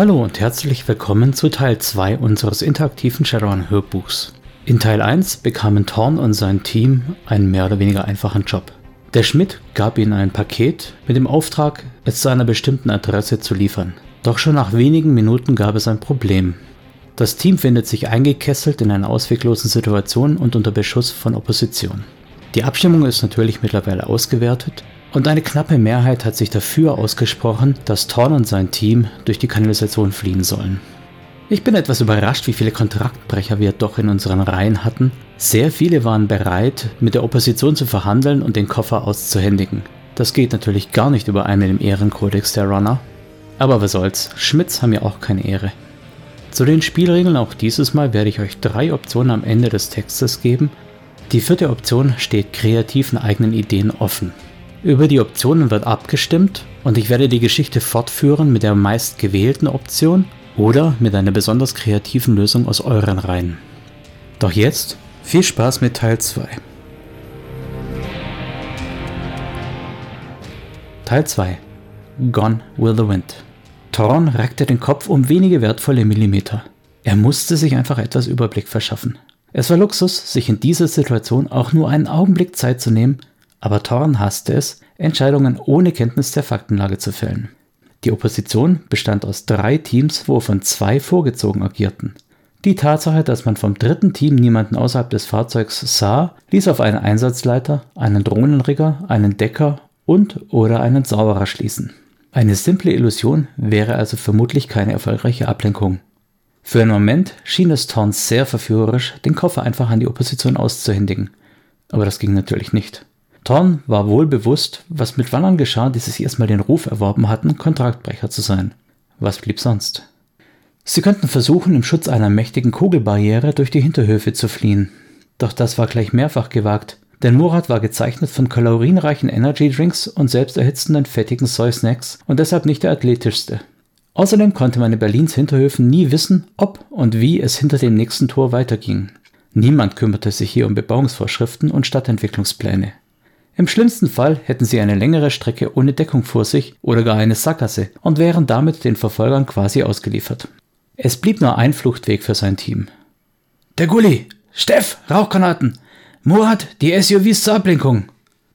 Hallo und herzlich willkommen zu Teil 2 unseres interaktiven Shadowrun-Hörbuchs. In Teil 1 bekamen Thorn und sein Team einen mehr oder weniger einfachen Job. Der Schmidt gab ihnen ein Paket mit dem Auftrag, es zu einer bestimmten Adresse zu liefern. Doch schon nach wenigen Minuten gab es ein Problem. Das Team findet sich eingekesselt in einer ausweglosen Situation und unter Beschuss von Opposition. Die Abstimmung ist natürlich mittlerweile ausgewertet und eine knappe Mehrheit hat sich dafür ausgesprochen, dass Thorn und sein Team durch die Kanalisation fliehen sollen. Ich bin etwas überrascht, wie viele Kontraktbrecher wir doch in unseren Reihen hatten. Sehr viele waren bereit, mit der Opposition zu verhandeln und den Koffer auszuhändigen. Das geht natürlich gar nicht überein mit dem Ehrenkodex der Runner. Aber was soll's, Schmitz haben ja auch keine Ehre. Zu den Spielregeln auch dieses Mal werde ich euch drei Optionen am Ende des Textes geben. Die vierte Option steht kreativen eigenen Ideen offen. Über die Optionen wird abgestimmt und ich werde die Geschichte fortführen mit der meistgewählten Option oder mit einer besonders kreativen Lösung aus euren Reihen. Doch jetzt viel Spaß mit Teil 2. Teil 2 Gone with the Wind. Thorn reckte den Kopf um wenige wertvolle Millimeter. Er musste sich einfach etwas Überblick verschaffen. Es war Luxus, sich in dieser Situation auch nur einen Augenblick Zeit zu nehmen, aber Thorn hasste es, Entscheidungen ohne Kenntnis der Faktenlage zu fällen. Die Opposition bestand aus drei Teams, wovon zwei vorgezogen agierten. Die Tatsache, dass man vom dritten Team niemanden außerhalb des Fahrzeugs sah, ließ auf einen Einsatzleiter, einen Drohnenrigger, einen Decker und oder einen Zauberer schließen. Eine simple Illusion wäre also vermutlich keine erfolgreiche Ablenkung. Für einen Moment schien es Thorn sehr verführerisch, den Koffer einfach an die Opposition auszuhändigen. Aber das ging natürlich nicht. Thorn war wohl bewusst, was mit Wallern geschah, die sich erstmal den Ruf erworben hatten, Kontraktbrecher zu sein. Was blieb sonst? Sie könnten versuchen, im Schutz einer mächtigen Kugelbarriere durch die Hinterhöfe zu fliehen. Doch das war gleich mehrfach gewagt, denn Murat war gezeichnet von kalorienreichen Energy-Drinks und selbsterhitzenden fettigen Soy-Snacks und deshalb nicht der athletischste. Außerdem konnte man in Berlins Hinterhöfen nie wissen, ob und wie es hinter dem nächsten Tor weiterging. Niemand kümmerte sich hier um Bebauungsvorschriften und Stadtentwicklungspläne. Im schlimmsten Fall hätten sie eine längere Strecke ohne Deckung vor sich oder gar eine Sackgasse und wären damit den Verfolgern quasi ausgeliefert. Es blieb nur ein Fluchtweg für sein Team. Der Gully! Steff! Rauchgranaten! Murat, die SUVs zur Ablenkung!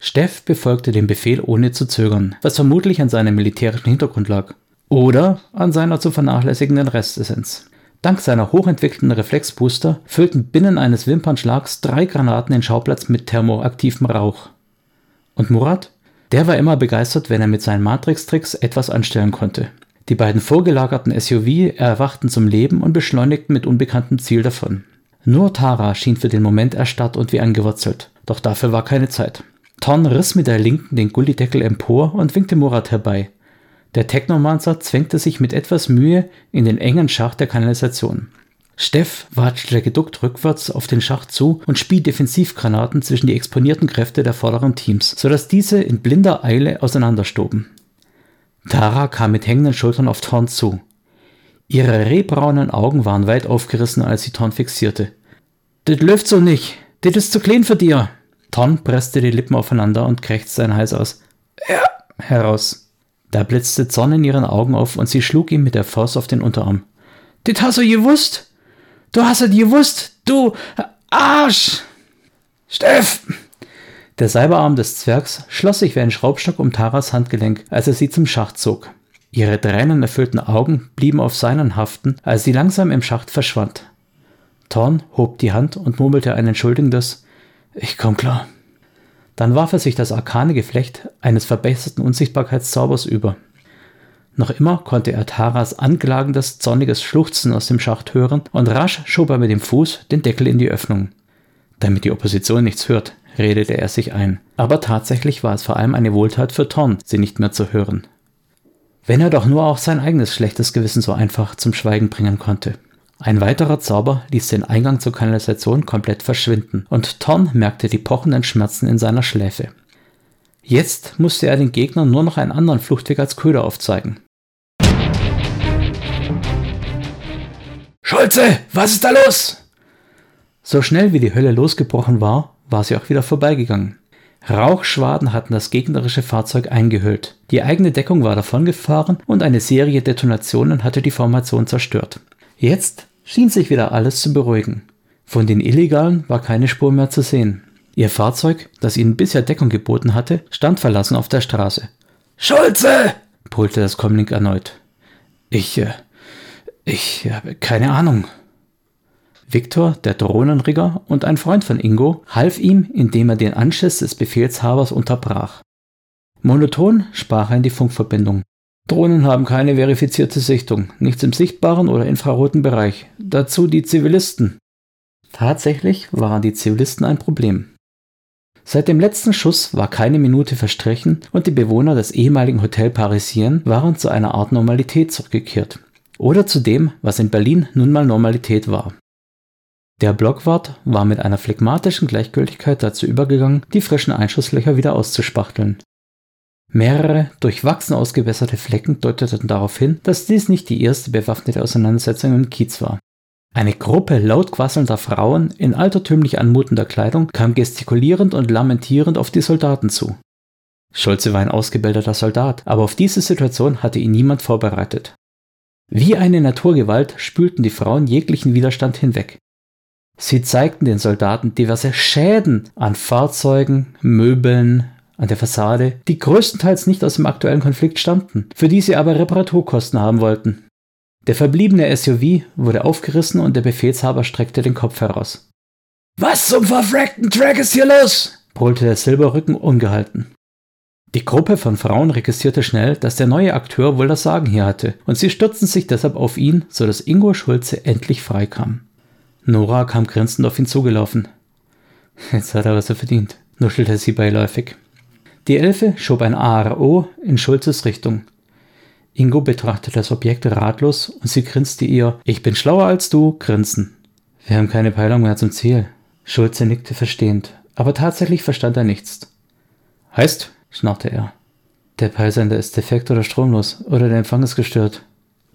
Steff befolgte den Befehl ohne zu zögern, was vermutlich an seinem militärischen Hintergrund lag. Oder an seiner zu vernachlässigenden Restessenz. Dank seiner hochentwickelten Reflexbooster füllten binnen eines Wimpernschlags drei Granaten den Schauplatz mit thermoaktivem Rauch. Und Murat? Der war immer begeistert, wenn er mit seinen Matrix-Tricks etwas anstellen konnte. Die beiden vorgelagerten SUV erwachten zum Leben und beschleunigten mit unbekanntem Ziel davon. Nur Tara schien für den Moment erstarrt und wie angewurzelt, doch dafür war keine Zeit. Thorn riss mit der linken den Gullideckel empor und winkte Murat herbei. Der Technomancer zwängte sich mit etwas Mühe in den engen Schacht der Kanalisation. Steff watschelte geduckt rückwärts auf den Schacht zu und spie Defensivgranaten zwischen die exponierten Kräfte der vorderen Teams, sodass diese in blinder Eile auseinanderstoben. Tara kam mit hängenden Schultern auf Thorn zu. Ihre rehbraunen Augen waren weit aufgerissen, als sie Thorn fixierte. Das läuft so nicht. Das ist zu klein für dir. Thorn presste die Lippen aufeinander und krächzte sein Hals aus. Ja, heraus. Da blitzte Zorn in ihren Augen auf und sie schlug ihm mit der Faust auf den Unterarm. Das hast du gewusst? Du hast es gewusst, du Arsch! Steff! Der Cyberarm des Zwergs schloss sich wie ein Schraubstock um Taras Handgelenk, als er sie zum Schacht zog. Ihre tränenerfüllten Augen blieben auf seinen haften, als sie langsam im Schacht verschwand. Thorn hob die Hand und murmelte ein entschuldigendes Ich komm klar. Dann warf er sich das arkane Geflecht eines verbesserten Unsichtbarkeitszaubers über. Noch immer konnte er Taras anklagendes, zorniges Schluchzen aus dem Schacht hören und rasch schob er mit dem Fuß den Deckel in die Öffnung. Damit die Opposition nichts hört, redete er sich ein. Aber tatsächlich war es vor allem eine Wohltat für Thorn, sie nicht mehr zu hören. Wenn er doch nur auch sein eigenes schlechtes Gewissen so einfach zum Schweigen bringen konnte. Ein weiterer Zauber ließ den Eingang zur Kanalisation komplett verschwinden und Thorn merkte die pochenden Schmerzen in seiner Schläfe. Jetzt musste er den Gegnern nur noch einen anderen Fluchtweg als Köder aufzeigen. Schulze, was ist da los? So schnell wie die Hölle losgebrochen war, war sie auch wieder vorbeigegangen. Rauchschwaden hatten das gegnerische Fahrzeug eingehüllt. Die eigene Deckung war davongefahren und eine Serie Detonationen hatte die Formation zerstört. Jetzt schien sich wieder alles zu beruhigen. Von den Illegalen war keine Spur mehr zu sehen. Ihr Fahrzeug, das ihnen bisher Deckung geboten hatte, stand verlassen auf der Straße. Schulze! brüllte das Comlink erneut. Ich, äh, ich habe keine Ahnung. Viktor, der Drohnenrigger und ein Freund von Ingo, half ihm, indem er den Anschiss des Befehlshabers unterbrach. Monoton sprach er in die Funkverbindung. Drohnen haben keine verifizierte Sichtung, nichts im sichtbaren oder infraroten Bereich. Dazu die Zivilisten. Tatsächlich waren die Zivilisten ein Problem. Seit dem letzten Schuss war keine Minute verstrichen und die Bewohner des ehemaligen Hotel Parisien waren zu einer Art Normalität zurückgekehrt. Oder zu dem, was in Berlin nun mal Normalität war. Der Blockwart war mit einer phlegmatischen Gleichgültigkeit dazu übergegangen, die frischen Einschusslöcher wieder auszuspachteln. Mehrere durchwachsen ausgebesserte Flecken deuteten darauf hin, dass dies nicht die erste bewaffnete Auseinandersetzung im Kiez war. Eine Gruppe laut quasselnder Frauen in altertümlich anmutender Kleidung kam gestikulierend und lamentierend auf die Soldaten zu. Schulze war ein ausgebildeter Soldat, aber auf diese Situation hatte ihn niemand vorbereitet. Wie eine Naturgewalt spülten die Frauen jeglichen Widerstand hinweg. Sie zeigten den Soldaten diverse Schäden an Fahrzeugen, Möbeln, an der Fassade, die größtenteils nicht aus dem aktuellen Konflikt stammten, für die sie aber Reparaturkosten haben wollten. Der verbliebene SUV wurde aufgerissen und der Befehlshaber streckte den Kopf heraus. Was zum verfreckten Track ist hier los? brüllte der Silberrücken ungehalten. Die Gruppe von Frauen registrierte schnell, dass der neue Akteur wohl das Sagen hier hatte, und sie stürzten sich deshalb auf ihn, so dass Ingo Schulze endlich freikam. Nora kam grinsend auf ihn zugelaufen. Jetzt hat er was er verdient, nuschelte sie beiläufig. Die Elfe schob ein ARO in Schulzes Richtung. Ingo betrachtete das Objekt ratlos und sie grinste ihr Ich bin schlauer als du, grinsen. Wir haben keine Peilung mehr zum Ziel. Schulze nickte verstehend, aber tatsächlich verstand er nichts. Heißt, schnarrte er. Der Peilsender ist defekt oder stromlos oder der Empfang ist gestört.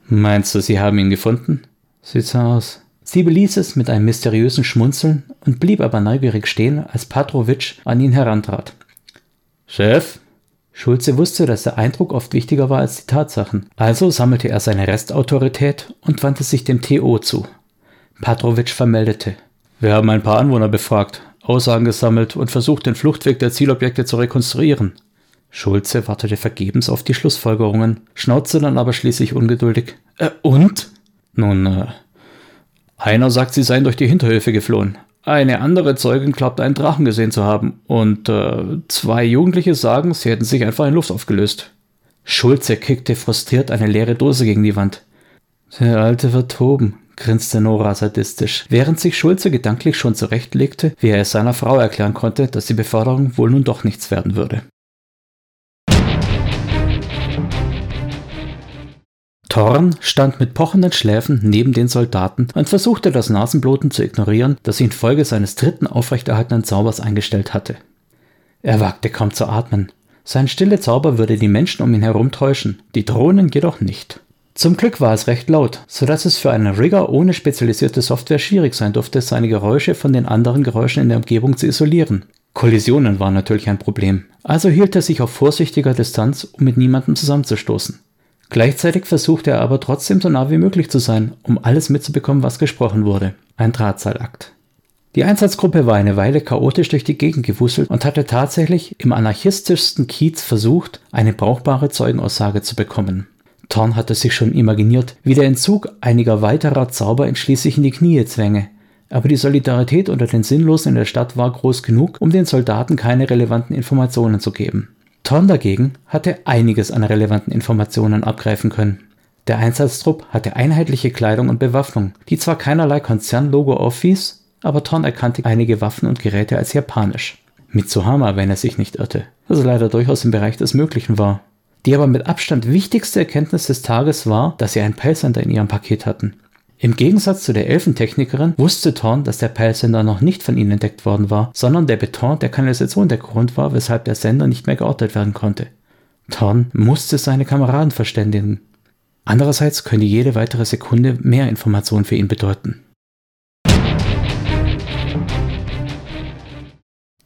Meinst du, sie haben ihn gefunden? Sieht so aus. Sie beließ es mit einem mysteriösen Schmunzeln und blieb aber neugierig stehen, als Patrovic an ihn herantrat. Chef, Schulze wusste, dass der Eindruck oft wichtiger war als die Tatsachen, also sammelte er seine Restautorität und wandte sich dem TO zu. Patrovic vermeldete. Wir haben ein paar Anwohner befragt, Aussagen gesammelt und versucht, den Fluchtweg der Zielobjekte zu rekonstruieren. Schulze wartete vergebens auf die Schlussfolgerungen, schnauzte dann aber schließlich ungeduldig. Äh, und? Nun, äh, einer sagt, sie seien durch die Hinterhöfe geflohen. Eine andere Zeugin glaubt, einen Drachen gesehen zu haben. Und äh, zwei Jugendliche sagen, sie hätten sich einfach in Luft aufgelöst. Schulze kickte frustriert eine leere Dose gegen die Wand. Der Alte wird toben, grinste Nora sadistisch, während sich Schulze gedanklich schon zurechtlegte, wie er es seiner Frau erklären konnte, dass die Beförderung wohl nun doch nichts werden würde. Thorn stand mit pochenden Schläfen neben den Soldaten und versuchte das Nasenbluten zu ignorieren, das ihn infolge seines dritten aufrechterhaltenen Zaubers eingestellt hatte. Er wagte kaum zu atmen. Sein stille Zauber würde die Menschen um ihn herum täuschen, die Drohnen jedoch nicht. Zum Glück war es recht laut, so dass es für einen Rigger ohne spezialisierte Software schwierig sein durfte, seine Geräusche von den anderen Geräuschen in der Umgebung zu isolieren. Kollisionen waren natürlich ein Problem, also hielt er sich auf vorsichtiger Distanz, um mit niemandem zusammenzustoßen. Gleichzeitig versuchte er aber trotzdem so nah wie möglich zu sein, um alles mitzubekommen, was gesprochen wurde. Ein Drahtseilakt. Die Einsatzgruppe war eine Weile chaotisch durch die Gegend gewuselt und hatte tatsächlich im anarchistischsten Kiez versucht, eine brauchbare Zeugenaussage zu bekommen. Thorn hatte sich schon imaginiert, wie der Entzug einiger weiterer Zauber ihn schließlich in die Knie zwänge. Aber die Solidarität unter den Sinnlosen in der Stadt war groß genug, um den Soldaten keine relevanten Informationen zu geben. Thorn dagegen hatte einiges an relevanten Informationen abgreifen können. Der Einsatztrupp hatte einheitliche Kleidung und Bewaffnung, die zwar keinerlei Konzernlogo aufwies, aber Thorn erkannte einige Waffen und Geräte als japanisch. Mitsuhama, wenn er sich nicht irrte, was leider durchaus im Bereich des Möglichen war. Die aber mit Abstand wichtigste Erkenntnis des Tages war, dass sie einen Peilsender in ihrem Paket hatten. Im Gegensatz zu der Elfentechnikerin wusste Thorn, dass der Peilsender noch nicht von ihnen entdeckt worden war, sondern der Beton der Kanalisation der Grund war, weshalb der Sender nicht mehr geortet werden konnte. Thorn musste seine Kameraden verständigen. Andererseits könnte jede weitere Sekunde mehr Information für ihn bedeuten.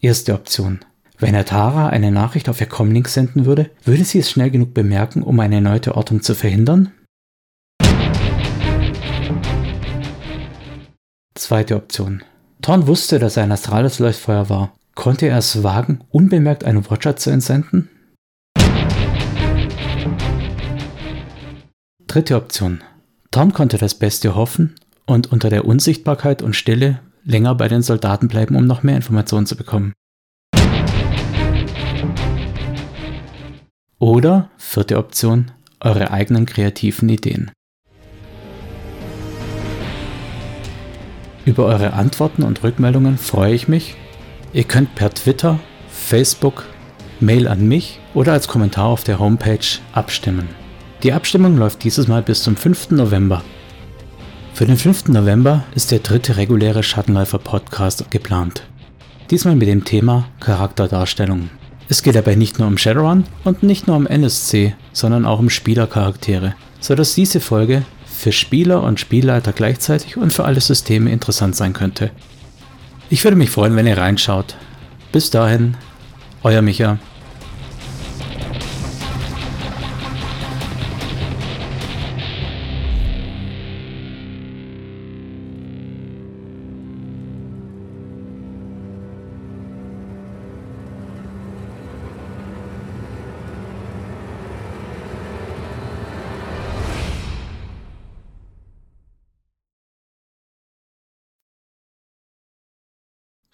Erste Option. Wenn er Tara eine Nachricht auf ihr Comlink senden würde, würde sie es schnell genug bemerken, um eine erneute Ortung zu verhindern? Zweite Option. Thorn wusste, dass er ein astrales Leuchtfeuer war. Konnte er es wagen, unbemerkt einen Watcher zu entsenden? Dritte Option. Thorn konnte das Beste hoffen und unter der Unsichtbarkeit und Stille länger bei den Soldaten bleiben, um noch mehr Informationen zu bekommen. Oder, vierte Option, eure eigenen kreativen Ideen. Über eure Antworten und Rückmeldungen freue ich mich. Ihr könnt per Twitter, Facebook, Mail an mich oder als Kommentar auf der Homepage abstimmen. Die Abstimmung läuft dieses Mal bis zum 5. November. Für den 5. November ist der dritte reguläre Schattenläufer-Podcast geplant. Diesmal mit dem Thema Charakterdarstellung. Es geht dabei nicht nur um Shadowrun und nicht nur um NSC, sondern auch um Spielercharaktere, sodass diese Folge für Spieler und Spielleiter gleichzeitig und für alle Systeme interessant sein könnte. Ich würde mich freuen, wenn ihr reinschaut. Bis dahin, euer Micha.